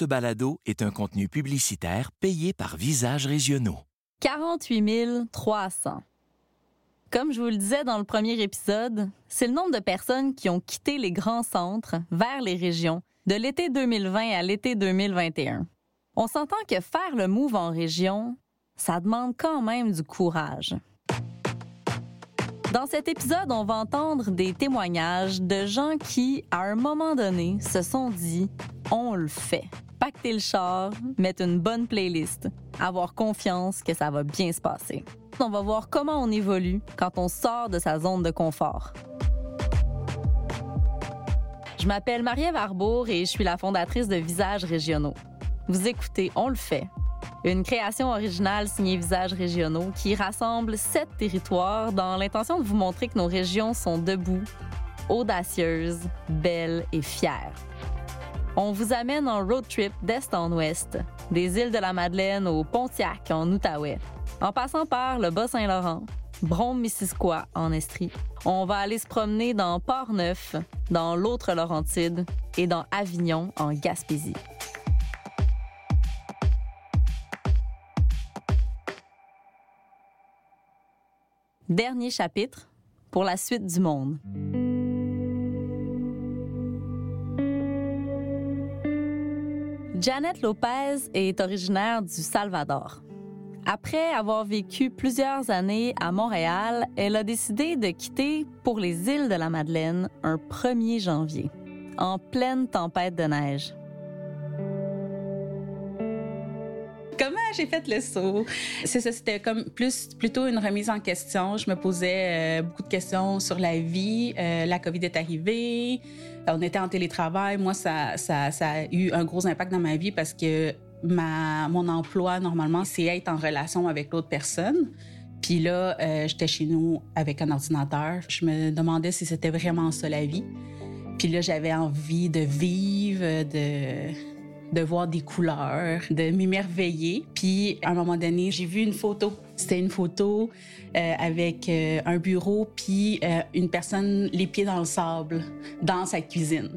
Ce balado est un contenu publicitaire payé par Visages Régionaux. 48 300. Comme je vous le disais dans le premier épisode, c'est le nombre de personnes qui ont quitté les grands centres vers les régions de l'été 2020 à l'été 2021. On s'entend que faire le move en région, ça demande quand même du courage. Dans cet épisode, on va entendre des témoignages de gens qui, à un moment donné, se sont dit on le fait. Pacter le char, mettre une bonne playlist, avoir confiance que ça va bien se passer. On va voir comment on évolue quand on sort de sa zone de confort. Je m'appelle Marie-Ève Arbour et je suis la fondatrice de Visages Régionaux. Vous écoutez On le fait, une création originale signée Visages régionaux qui rassemble sept territoires dans l'intention de vous montrer que nos régions sont debout, audacieuses, belles et fières. On vous amène en road trip d'est en ouest, des îles de la Madeleine au Pontiac en Outaouais, en passant par le Bas-Saint-Laurent, Brome-Missisquoi en Estrie. On va aller se promener dans Port-Neuf, dans l'autre Laurentide et dans Avignon en Gaspésie. Dernier chapitre pour la suite du monde. Janet Lopez est originaire du Salvador. Après avoir vécu plusieurs années à Montréal, elle a décidé de quitter pour les îles de la Madeleine un 1er janvier, en pleine tempête de neige. Comment j'ai fait le saut? C'était comme plus, plutôt une remise en question. Je me posais euh, beaucoup de questions sur la vie. Euh, la COVID est arrivée. On était en télétravail. Moi, ça, a eu un gros impact dans ma vie parce que mon emploi, normalement, c'est être en relation avec l'autre personne. Puis là, euh, j'étais chez nous avec un ordinateur. Je me demandais si c'était vraiment ça la vie. Puis là, j'avais envie de vivre, de de voir des couleurs, de m'émerveiller. Puis, à un moment donné, j'ai vu une photo. C'était une photo euh, avec euh, un bureau, puis euh, une personne les pieds dans le sable, dans sa cuisine.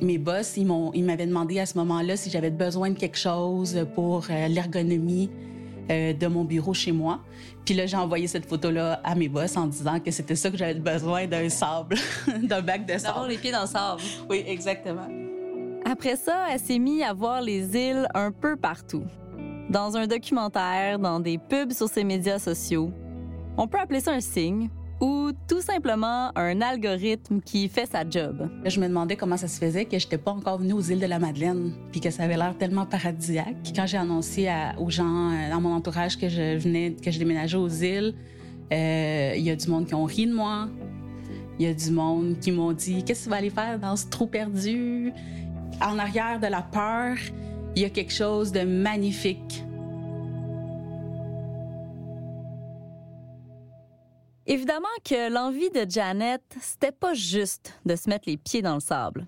Mes boss, ils m'ont, ils m'avaient demandé à ce moment-là si j'avais besoin de quelque chose pour l'ergonomie de mon bureau chez moi. Puis là, j'ai envoyé cette photo-là à mes boss en disant que c'était ça que j'avais besoin d'un sable, d'un bac de sable. D'avoir les pieds dans le sable. Oui, exactement. Après ça, elle s'est mise à voir les îles un peu partout. Dans un documentaire, dans des pubs sur ses médias sociaux. On peut appeler ça un signe ou tout simplement un algorithme qui fait sa job. Je me demandais comment ça se faisait que j'étais pas encore venue aux îles de la Madeleine, puis que ça avait l'air tellement paradisiaque. Quand j'ai annoncé aux gens euh, dans mon entourage que je venais, que je déménageais aux îles, euh, il y a du monde qui ont ri de moi. Il y a du monde qui m'ont dit Qu'est-ce que tu vas aller faire dans ce trou perdu en arrière de la peur, il y a quelque chose de magnifique. Évidemment que l'envie de Janet, c'était pas juste de se mettre les pieds dans le sable.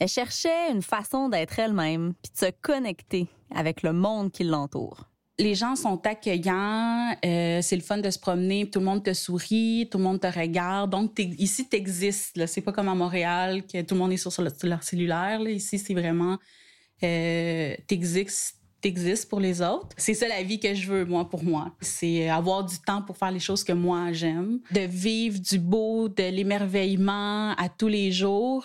Elle cherchait une façon d'être elle-même puis de se connecter avec le monde qui l'entoure les gens sont accueillants, euh, c'est le fun de se promener, tout le monde te sourit, tout le monde te regarde. Donc ici t'existes, c'est pas comme à Montréal que tout le monde est sur, leur cellulaire. Ici c'est vraiment euh, t'existes t'existes pour les autres. C'est ça la vie que je veux, moi, pour moi. C'est avoir du temps pour faire les choses que moi j'aime, de vivre du beau, de l'émerveillement à tous les jours.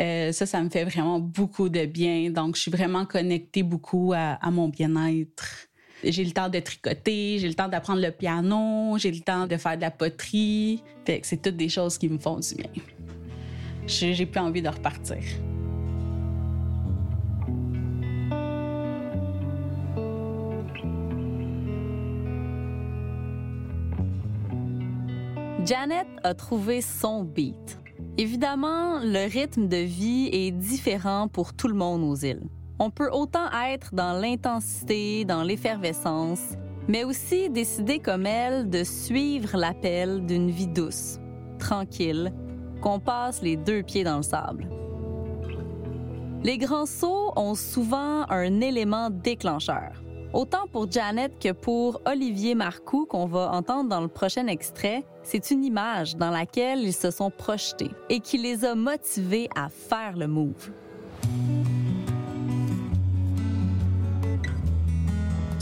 Euh, ça, ça me fait vraiment beaucoup de bien. Donc, je suis vraiment connectée beaucoup à mon bien-être. J'ai le temps de tricoter, j'ai le temps d'apprendre le piano, j'ai le temps de faire de la poterie. Fait que c'est toutes des choses qui me font du bien. J'ai plus envie de repartir. Janet a trouvé son beat. Évidemment, le rythme de vie est différent pour tout le monde aux îles. On peut autant être dans l'intensité, dans l'effervescence, mais aussi décider comme elle de suivre l'appel d'une vie douce, tranquille, qu'on passe les deux pieds dans le sable. Les grands sauts ont souvent un élément déclencheur. Autant pour Janet que pour Olivier Marcoux qu'on va entendre dans le prochain extrait, c'est une image dans laquelle ils se sont projetés et qui les a motivés à faire le move.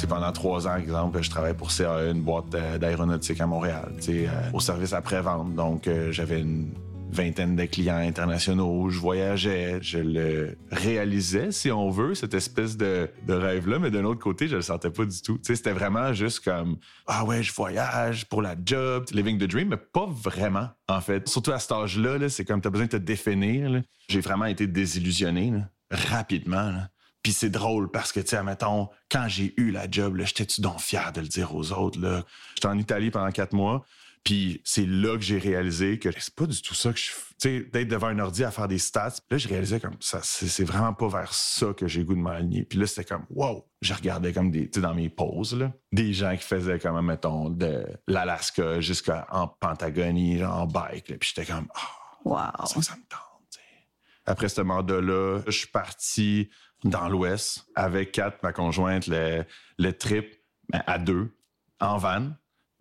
Sais, pendant trois ans, exemple, je travaillais pour CAE, une boîte d'aéronautique à Montréal, euh, au service après-vente. Donc, euh, j'avais une vingtaine de clients internationaux, je voyageais, je le réalisais, si on veut, cette espèce de, rêve-là, mais d'un autre côté, je le sentais pas du tout. C'était vraiment juste comme, ah ouais, je voyage pour la job, living the dream, mais pas vraiment, en fait. Surtout à cet âge-là, -là, c'est comme, t'as besoin de te définir. J'ai vraiment été désillusionné, rapidement. Puis c'est drôle parce que, tu sais, admettons, quand j'ai eu la job, j'étais-tu donc fier de le dire aux autres, là? J'étais en Italie pendant quatre mois. Puis c'est là que j'ai réalisé que c'est pas du tout ça que je. Tu sais, d'être devant un ordi à faire des stats. Là, je réalisais comme ça, c'est vraiment pas vers ça que j'ai goût de m'aligner. Puis là, c'était comme, wow! Je regardais comme des, tu sais, dans mes pauses, là, des gens qui faisaient comme, mettons, de l'Alaska jusqu'en Pentagonie, genre en bike. Puis j'étais comme, oh, wow! Ça, ça me tente. Après ce mandat-là, je suis parti dans l'Ouest avec Kat, ma conjointe, le, trip à deux, en van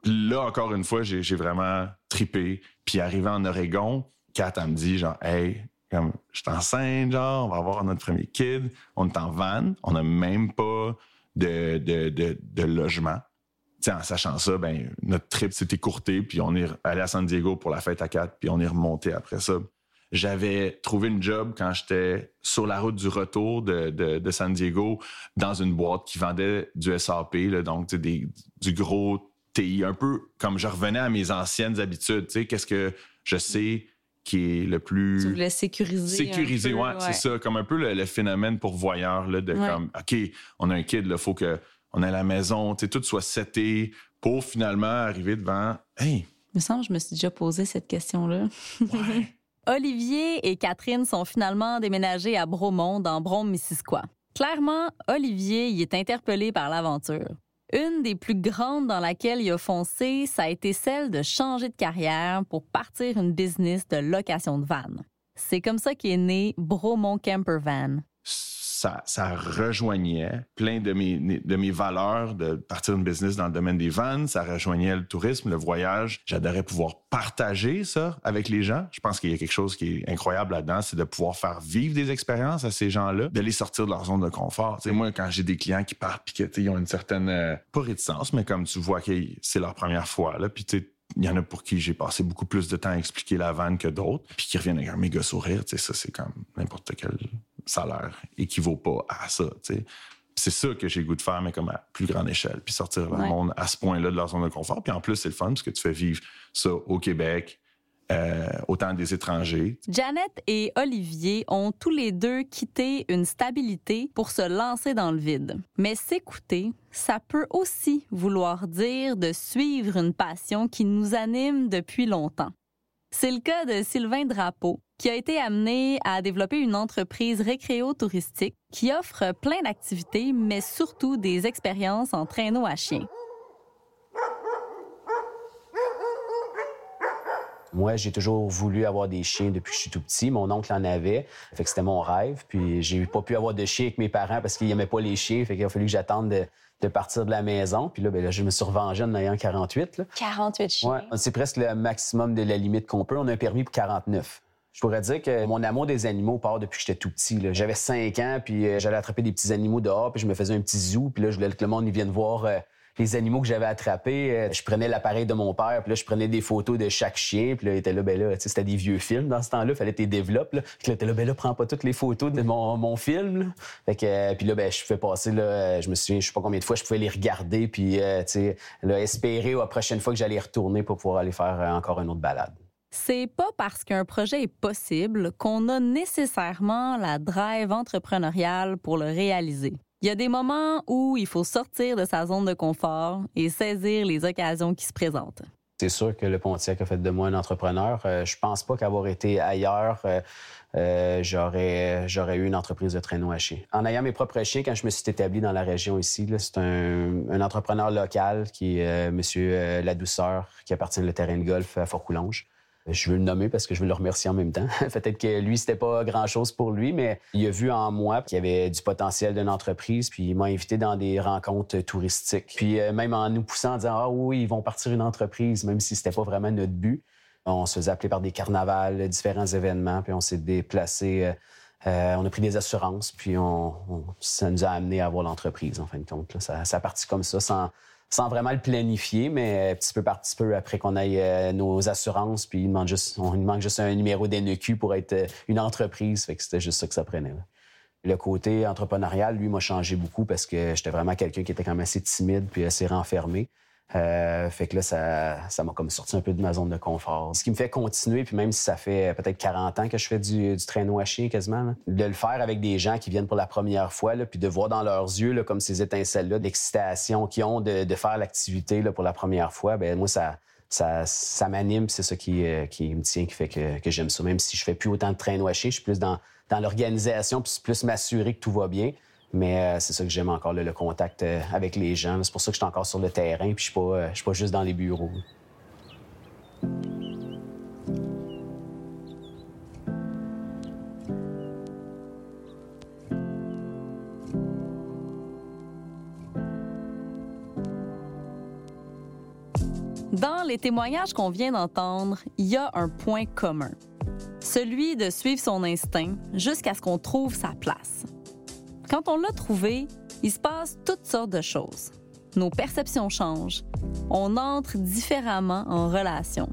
là, encore une fois, j'ai vraiment tripé. Puis arrivé en Oregon, Kat, elle me dit genre, hey, comme, je suis enceinte, genre, on va avoir notre premier kid. On est en van, on n'a même pas de, logement. En sachant ça, ben, notre trip s'est écourté, puis on est allé à San Diego pour la fête à quatre, puis on est remonté après ça. J'avais trouvé une job quand j'étais sur la route du retour de, de, de, San Diego dans une boîte qui vendait du SAP, là, donc des, du gros TI, un peu comme je revenais à mes anciennes habitudes. Qu'est-ce que je sais qui est le plus. Tu voulais sécuriser. Sécuriser, ouais, c'est ça. Comme un peu le, phénomène pour voyeur, là, de comme, OK, on a un kid, il faut que on ait la maison, tout soit seté pour finalement arriver devant, hey. Il me semble que je me suis déjà posé cette question-là. Olivier et Catherine sont finalement déménagés à Bromont, dans Brome-Missisquoi. Clairement, Olivier y est interpellé par l'aventure. Une des plus grandes dans laquelle il a foncé, ça a été celle de changer de carrière pour partir une business de location de vannes. C'est comme ça qu'est né Bromont Camper Van ça, rejoignait plein de mes, de mes valeurs de partir une business dans le domaine des vannes. Ça rejoignait le tourisme, le voyage. J'adorais pouvoir partager ça avec les gens. Je pense qu'il y a quelque chose qui est incroyable là-dedans, c'est de pouvoir faire vivre des expériences à ces gens-là, de les sortir de leur zone de confort. sais, moi, quand j'ai des clients qui partent puis qu'ils ont une certaine, euh, pas réticence, mais comme tu vois que c'est leur première fois, là, puis il y en a pour qui j'ai passé beaucoup plus de temps à expliquer la vanne que d'autres, puis qui reviennent avec un méga sourire. Ça, c'est comme n'importe quel salaire équivaut pas à ça. C'est ça que j'ai le goût de faire, mais comme à plus grande échelle. Puis sortir le monde à ce point-là de leur zone de confort. Puis en plus, c'est le fun parce que tu fais vivre ça au Québec, euh, autant des étrangers. Janet et Olivier ont tous les deux quitté une stabilité pour se lancer dans le vide. Mais s'écouter, ça peut aussi vouloir dire de suivre une passion qui nous anime depuis longtemps. C'est le cas de Sylvain Drapeau, qui a été amené à développer une entreprise récréo-touristique qui offre plein d'activités, mais surtout des expériences en traîneau à chiens. Moi, j'ai toujours voulu avoir des chiens depuis que je suis tout petit. Mon oncle en avait. Fait que c'était mon rêve. Puis j'ai pas pu avoir de chien avec mes parents parce qu'ils n'aimaient pas les chiens. Fait qu'il a fallu que j'attende de, partir de la maison. Puis là, ben je me suis revengé en ayant 48. 48 chiens? Ouais, c'est presque le maximum de la limite qu'on peut. On a un permis pour 49. Je pourrais dire que mon amour des animaux part depuis que j'étais tout petit. J'avais 5 ans, puis euh, j'allais attraper des petits animaux dehors, puis je me faisais un petit zoo, puis là, je voulais que le monde y vienne voir euh, les animaux que j'avais attrapés. Euh, je prenais l'appareil de mon père, puis là, je prenais des photos de chaque chien, puis là, il était là, ben là, c'était des vieux films dans ce temps-là, fallait que tu développes. Là. Puis là, était là, ben là, prends pas toutes les photos de mon, mon film. Là. Fait que, puis là, ben, je fais passer, là, je me souviens, je sais pas combien de fois, je pouvais les regarder, puis, tu sais, espérer la prochaine fois que j'allais retourner pour pouvoir aller faire encore une autre balade. C'est pas parce qu'un projet est possible qu'on a nécessairement la drive entrepreneuriale pour le réaliser. Il y a des moments où il faut sortir de sa zone de confort et saisir les occasions qui se présentent. C'est sûr que le Pontiac a fait de moi un entrepreneur. Euh, je pense pas qu'avoir été ailleurs, euh, euh, j'aurais, eu une entreprise de traîneau à chiens. En ayant mes propres chiens, quand je me suis établi dans la région ici, c'est un, entrepreneur local qui est M. La Douceur, qui appartient au terrain de golf à Fort-Coulonge. Je veux le nommer parce que je veux le remercier en même temps. Peut-être que lui, c'était pas grand-chose pour lui, mais il a vu en moi qu'il y avait du potentiel d'une entreprise, puis il m'a invité dans des rencontres touristiques. Puis euh, même en nous poussant en disant Ah oui, ils vont partir une entreprise, même si c'était pas vraiment notre but. On se faisait appeler par des carnavals, différents événements, puis on s'est déplacé euh, Euh, on a pris des assurances, puis on, ça nous a amené à avoir l'entreprise, en fin de compte. Ça, ça a parti comme ça, sans, sans vraiment le planifier, mais petit peu par petit peu, après qu'on aille euh, nos assurances, puis il manque juste, on, il manque juste un numéro d'NEQ pour être euh, une entreprise. Fait que c'était juste ça que ça prenait. Le côté entrepreneurial, lui, m'a changé beaucoup parce que j'étais vraiment quelqu'un qui était quand même assez timide puis assez renfermé. Euh, fait que là, ça, ça m'a comme sorti un peu de ma zone de confort. Ce qui me fait continuer, puis même si ça fait peut-être 40 ans que je fais du, du traîneau à chien quasiment, de le faire avec des gens qui viennent pour la première fois, puis de voir dans leurs yeux comme ces étincelles-là d'excitation qu'ils ont de, de faire l'activité pour la première fois, ben moi, ça, ça, ça m'anime, c'est ça qui, euh, qui me tient, qui fait que, que j'aime ça. Même si je fais plus autant de traîneau à chien, je suis plus dans, dans l'organisation, puis plus m'assurer que tout va bien. Mais euh, c'est ça que j'aime encore, le contact euh, avec les gens. C'est pour ça que je suis encore sur le terrain, puis je suis pas, euh, suis pas juste dans les bureaux. Dans les témoignages qu'on vient d'entendre, il y a un point commun. Celui de suivre son instinct jusqu'à ce qu'on trouve sa place. Quand on l'a trouvé, il se passe toutes sortes de choses. Nos perceptions changent. On entre différemment en relation.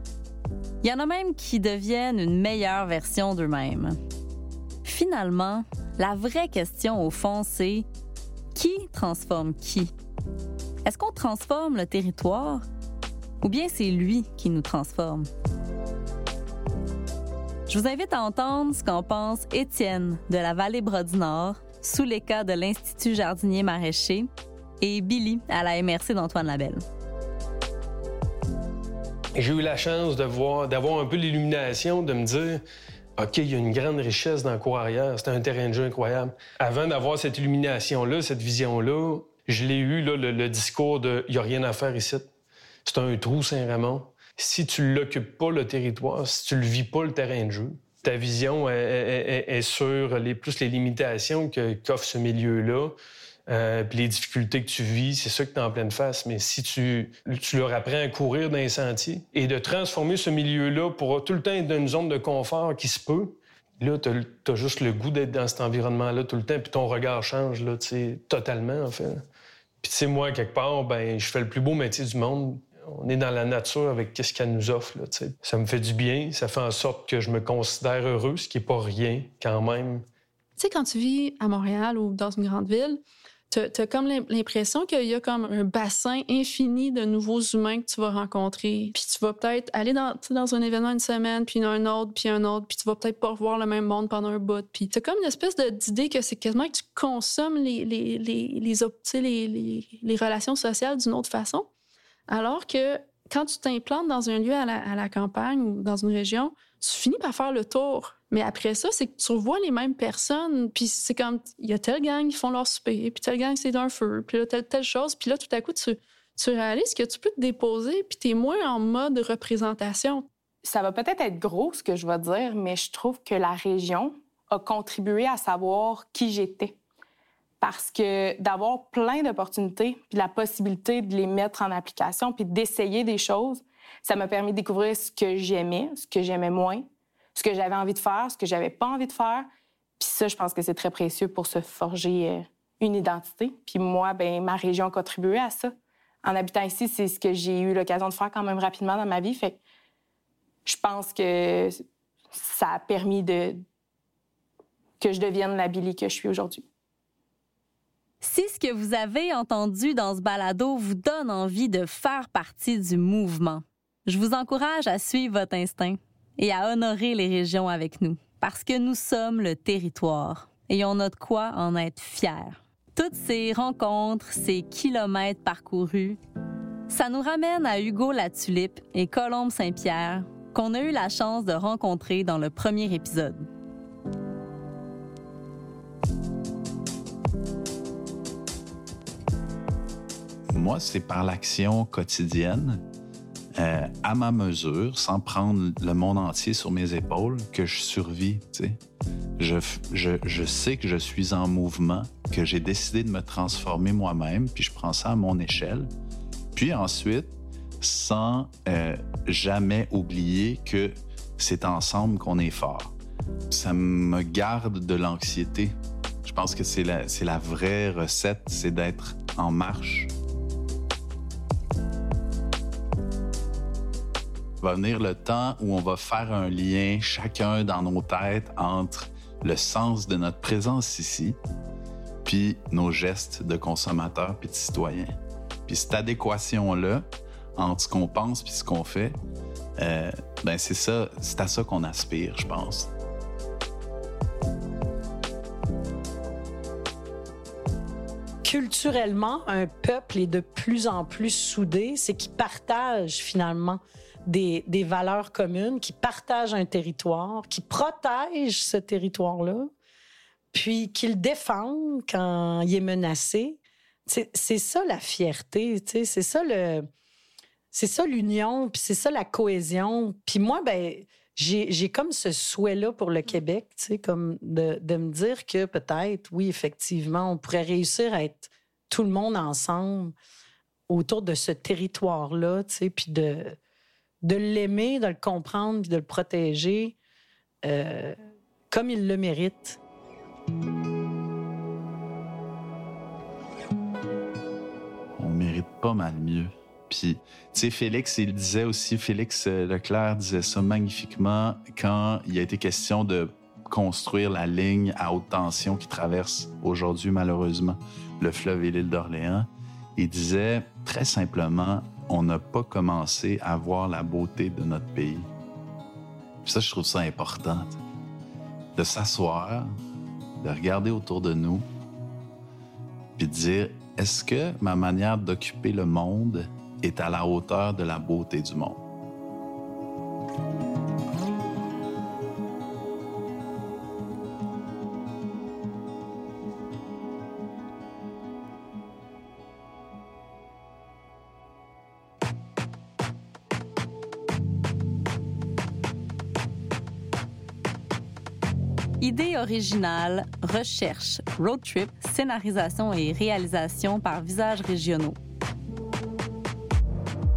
Il y en a même qui deviennent une meilleure version d'eux-mêmes. Finalement, la vraie question au fond, c'est qui transforme qui? Est-ce qu'on transforme le territoire ou bien c'est lui qui nous transforme? Je vous invite à entendre ce qu'en pense Étienne de la vallée Bras-du-Nord, sous les cas de l'Institut jardinier maraîcher, et Billy à la MRC d'Antoine Labelle. J'ai eu la chance de voir, d'avoir un peu l'illumination, de me dire OK, il y a une grande richesse dans le cours arrière. C'est un terrain de jeu incroyable. Avant d'avoir cette illumination-là, cette vision-là, je l'ai eu, le, discours de il n'y a rien à faire ici. C'est un trou, Saint-Raymond. Si tu l'occupes pas, le territoire, si tu le vis pas, le terrain de jeu, ta vision est, sur les, plus les limitations qu'offre ce milieu-là. Euh, puis les difficultés que tu vis, c'est ça que tu en pleine face. Mais si tu, tu leur apprends à courir dans les sentiers et de transformer ce milieu-là pour tout le temps être dans une zone de confort qui se peut, là, tu as, juste le goût d'être dans cet environnement-là tout le temps, puis ton regard change là, totalement, en fait. Puis tu sais, moi, quelque part, ben, je fais le plus beau métier du monde, on est dans la nature avec ce qu'elle nous offre. Là, ça me fait du bien, ça fait en sorte que je me considère heureux, ce qui n'est pas rien quand même. Tu sais, quand tu vis à Montréal ou dans une grande ville, tu as, comme l'impression qu'il y a comme un bassin infini de nouveaux humains que tu vas rencontrer. Puis tu vas peut-être aller dans, dans un événement une semaine, puis un autre, puis un autre, puis tu vas peut-être pas revoir le même monde pendant un bout. Puis tu as comme une espèce d'idée que c'est quasiment que tu consommes les, les, les, les, les, les relations sociales d'une autre façon. Alors que quand tu t'implantes dans un lieu à la, campagne ou dans une région, tu finis par faire le tour. Mais après ça, c'est que tu revois les mêmes personnes, puis c'est comme, il y a telle gang qui font leur souper, puis telle gang c'est d'un feu, puis là, telle, chose, puis là, tout à coup, tu, tu réalises que tu peux te déposer, puis tu es moins en mode représentation. Ça va peut-être être gros, ce que je vais dire, mais je trouve que la région a contribué à savoir qui j'étais parce que d'avoir plein d'opportunités, puis la possibilité de les mettre en application, puis d'essayer des choses, ça m'a permis de découvrir ce que j'aimais, ce que j'aimais moins, ce que j'avais envie de faire, ce que j'avais pas envie de faire. Puis ça, je pense que c'est très précieux pour se forger euh, une identité. Puis moi, ben ma région a contribué à ça. En habitant ici, c'est ce que j'ai eu l'occasion de faire quand même rapidement dans ma vie. Fait je pense que ça a permis de que je devienne la Billy que je suis aujourd'hui. Si ce que vous avez entendu dans ce balado vous donne envie de faire partie du mouvement, je vous encourage à suivre votre instinct et à honorer les régions avec nous, parce que nous sommes le territoire et on a de quoi en être fiers. Toutes ces rencontres, ces kilomètres parcourus, ça nous ramène à Hugo Latulippe et Colombe Saint-Pierre, qu'on a eu la chance de rencontrer dans le premier épisode. Moi, c'est par l'action quotidienne, euh, à ma mesure, sans prendre le monde entier sur mes épaules, que je survis. Je, je, je sais que je suis en mouvement, que j'ai décidé de me transformer moi-même, puis je prends ça à mon échelle. Puis ensuite, sans euh, jamais oublier que c'est ensemble qu'on est fort. ça me garde de l'anxiété. Je pense que c'est la, la vraie recette, c'est d'être en marche. Va venir le temps où on va faire un lien chacun dans nos têtes entre le sens de notre présence ici, puis nos gestes de consommateurs puis de citoyens. Puis cette adéquation-là entre ce qu'on pense puis ce qu'on fait, euh, ben c'est ça, c'est à ça qu'on aspire, je pense. Culturellement, un peuple est de plus en plus soudé, c'est qu'il partage finalement des, valeurs communes, qui partagent un territoire, qui protège ce territoire-là, puis qu'il défendent quand il est menacé. C'est ça la fierté, c'est ça le, c'est ça l'union, puis c'est ça la cohésion. Puis moi, ben, j'ai comme ce souhait-là pour le Québec, tu sais, comme de, de, me dire que peut-être, oui, effectivement, on pourrait réussir à être tout le monde ensemble autour de ce territoire-là, tu sais, puis de, de l'aimer, de le comprendre, puis de le protéger euh, comme il le mérite. On mérite pas mal mieux. Puis, tu sais, Félix, il disait aussi, Félix euh, Leclerc disait ça magnifiquement quand il a été question de construire la ligne à haute tension qui traverse aujourd'hui, malheureusement, le fleuve et l'île d'Orléans. Il disait très simplement, on n'a pas commencé à voir la beauté de notre pays. Puis ça, je trouve ça important. De s'asseoir, de regarder autour de nous, puis de dire, est-ce que ma manière d'occuper le monde est à la hauteur de la beauté du monde? Originale, recherche, road trip, scénarisation et réalisation par visages régionaux.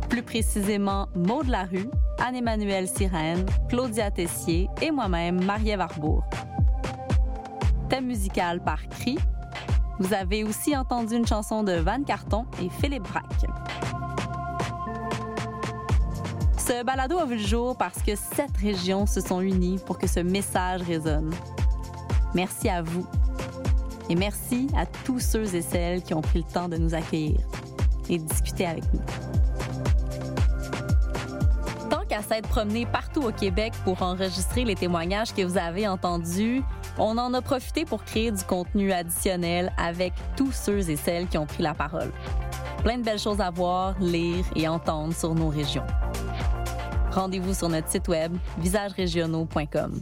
Plus précisément, Maud Larue, Anne-Emmanuelle Sirène, Claudia Tessier et moi-même, Marie-Ève Arbour. Thème musical par Cri. Vous avez aussi entendu une chanson de Van Carton et Philippe Braque. Ce balado a vu le jour parce que sept régions se sont unies pour que ce message résonne. Merci à vous. Et merci à tous ceux et celles qui ont pris le temps de nous accueillir et de discuter avec nous. Tant qu'à s'être promené partout au Québec pour enregistrer les témoignages que vous avez entendus, on en a profité pour créer du contenu additionnel avec tous ceux et celles qui ont pris la parole. Plein de belles choses à voir, lire et entendre sur nos régions. Rendez-vous sur notre site web visagerégionaux.com.